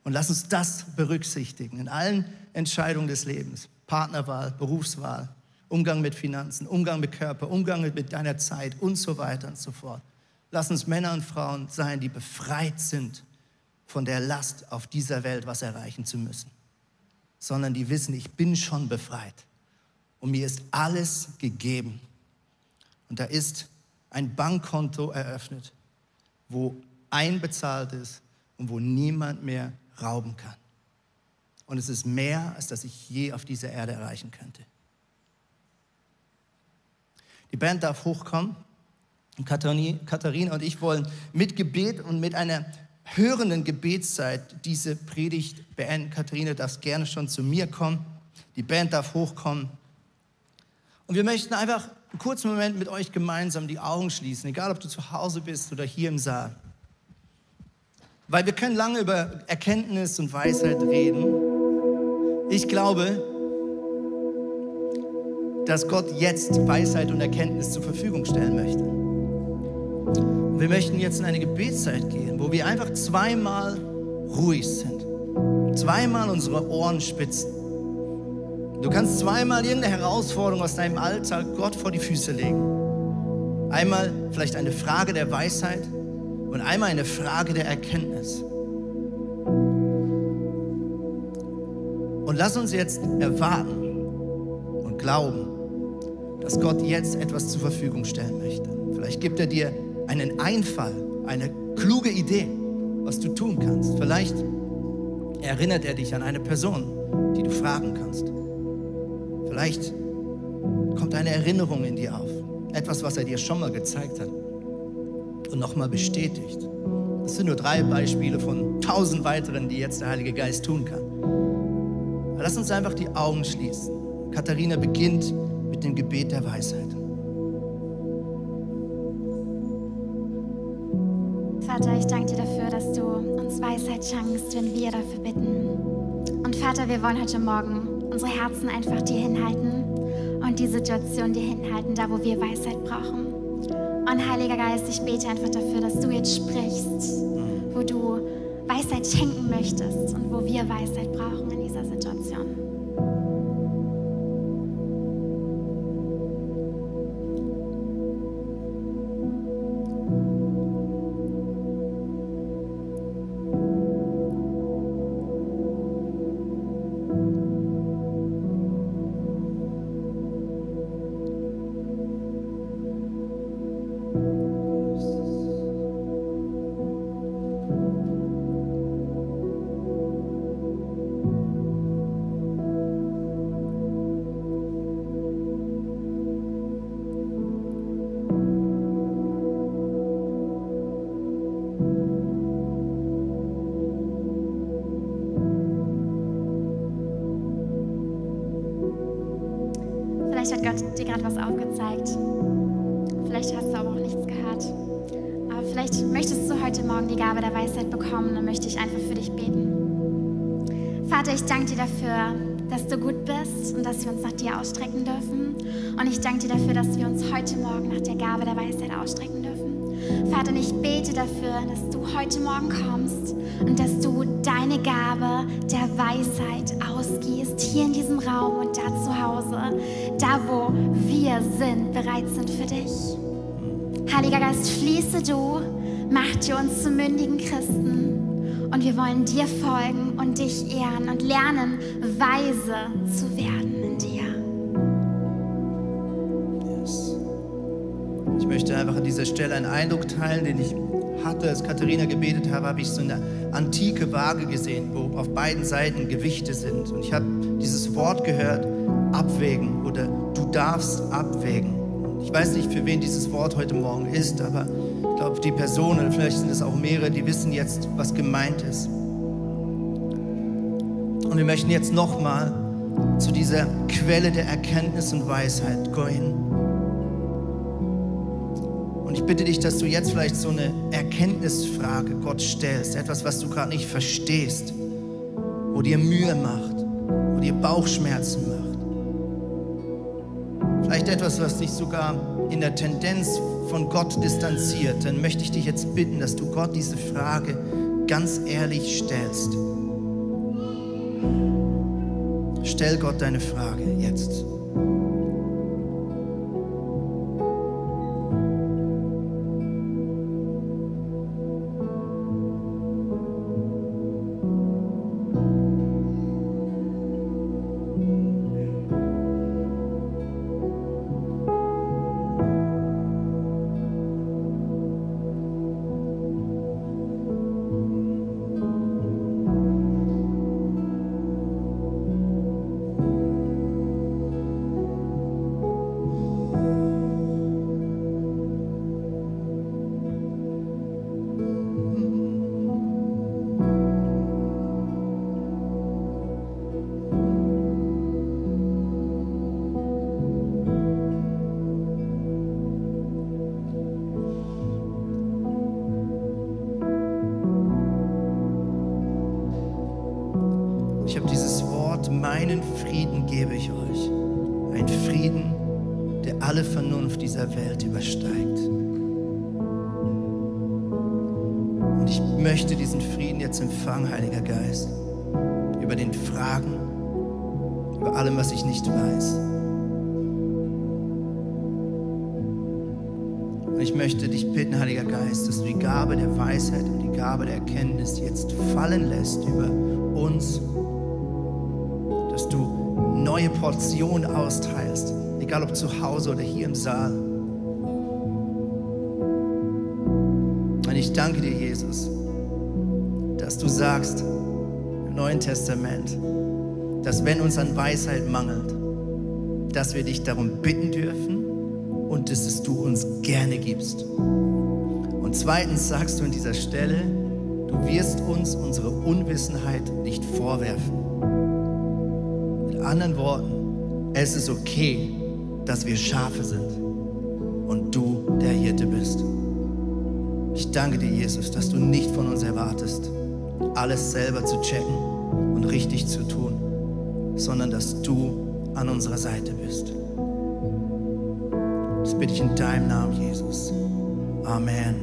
[SPEAKER 3] Und lass uns das berücksichtigen in allen Entscheidungen des Lebens. Partnerwahl, Berufswahl, Umgang mit Finanzen, Umgang mit Körper, Umgang mit deiner Zeit und so weiter und so fort. Lass uns Männer und Frauen sein, die befreit sind von der Last, auf dieser Welt was erreichen zu müssen, sondern die wissen, ich bin schon befreit und mir ist alles gegeben. Und da ist ein Bankkonto eröffnet, wo einbezahlt ist und wo niemand mehr rauben kann. Und es ist mehr, als das ich je auf dieser Erde erreichen könnte. Die Band darf hochkommen. Und Katharina und ich wollen mit Gebet und mit einer hörenden Gebetszeit diese Predigt beenden. Katharina darf gerne schon zu mir kommen. Die Band darf hochkommen. Und wir möchten einfach einen kurzen Moment mit euch gemeinsam die Augen schließen, egal ob du zu Hause bist oder hier im Saal. Weil wir können lange über Erkenntnis und Weisheit reden. Ich glaube, dass Gott jetzt Weisheit und Erkenntnis zur Verfügung stellen möchte. Und wir möchten jetzt in eine Gebetszeit gehen, wo wir einfach zweimal ruhig sind, zweimal unsere Ohren spitzen. Du kannst zweimal irgendeine Herausforderung aus deinem Alltag Gott vor die Füße legen. Einmal vielleicht eine Frage der Weisheit und einmal eine Frage der Erkenntnis. Und lass uns jetzt erwarten und glauben, dass Gott jetzt etwas zur Verfügung stellen möchte. Vielleicht gibt er dir einen Einfall, eine kluge Idee, was du tun kannst. Vielleicht erinnert er dich an eine Person, die du fragen kannst. Vielleicht kommt eine Erinnerung in dir auf. Etwas, was er dir schon mal gezeigt hat und nochmal bestätigt. Das sind nur drei Beispiele von tausend weiteren, die jetzt der Heilige Geist tun kann. Lass uns einfach die Augen schließen. Katharina beginnt mit dem Gebet der Weisheit.
[SPEAKER 5] Vater, ich danke dir dafür, dass du uns Weisheit schenkst, wenn wir dafür bitten. Und Vater, wir wollen heute Morgen unsere Herzen einfach dir hinhalten und die Situation dir hinhalten, da wo wir Weisheit brauchen. Und Heiliger Geist, ich bete einfach dafür, dass du jetzt sprichst, wo du Weisheit schenken möchtest und wo wir Weisheit brauchen in dieser Situation. Dir gerade was aufgezeigt. Vielleicht hast du aber auch nichts gehört. Aber vielleicht möchtest du heute Morgen die Gabe der Weisheit bekommen. Dann möchte ich einfach für dich beten. Vater, ich danke dir dafür, dass du gut bist und dass wir uns nach dir ausstrecken dürfen. Und ich danke dir dafür, dass wir uns heute Morgen nach der Gabe der Weisheit ausstrecken dürfen. Vater, ich bete dafür, dass du heute Morgen kommst und dass du deine Gabe der Weisheit hier in diesem Raum und da zu Hause, da wo wir sind, bereit sind für dich. Heiliger Geist, fließe du, mach dir uns zu mündigen Christen und wir wollen dir folgen und dich ehren und lernen, weise zu werden in dir.
[SPEAKER 3] Yes. Ich möchte einfach an dieser Stelle einen Eindruck teilen, den ich hatte, als Katharina gebetet habe, habe ich so eine antike Waage gesehen, wo auf beiden Seiten Gewichte sind. Und ich habe dieses Wort gehört, abwägen oder du darfst abwägen. Ich weiß nicht, für wen dieses Wort heute Morgen ist, aber ich glaube, die Personen, vielleicht sind es auch mehrere, die wissen jetzt, was gemeint ist. Und wir möchten jetzt nochmal zu dieser Quelle der Erkenntnis und Weisheit gehen. Und ich bitte dich, dass du jetzt vielleicht so eine Erkenntnisfrage Gott stellst, etwas, was du gerade nicht verstehst, wo dir Mühe macht, wo dir Bauchschmerzen macht. Vielleicht etwas, was dich sogar in der Tendenz von Gott distanziert. Dann möchte ich dich jetzt bitten, dass du Gott diese Frage ganz ehrlich stellst. Stell Gott deine Frage jetzt. Meinen Frieden gebe ich euch. Ein Frieden, der alle Vernunft dieser Welt übersteigt. Und ich möchte diesen Frieden jetzt empfangen, Heiliger Geist, über den Fragen, über allem, was ich nicht weiß. Und ich möchte dich bitten, Heiliger Geist, dass du die Gabe der Weisheit und die Gabe der Erkenntnis jetzt fallen lässt über uns, neue Portionen austeilst, egal ob zu Hause oder hier im Saal. Und ich danke dir, Jesus, dass du sagst im Neuen Testament, dass wenn uns an Weisheit mangelt, dass wir dich darum bitten dürfen und dass es du uns gerne gibst. Und zweitens sagst du an dieser Stelle, du wirst uns unsere Unwissenheit nicht vorwerfen. Anderen Worten, es ist okay, dass wir Schafe sind und du der Hirte bist. Ich danke dir, Jesus, dass du nicht von uns erwartest, alles selber zu checken und richtig zu tun, sondern dass du an unserer Seite bist. Das bitte ich in deinem Namen, Jesus. Amen.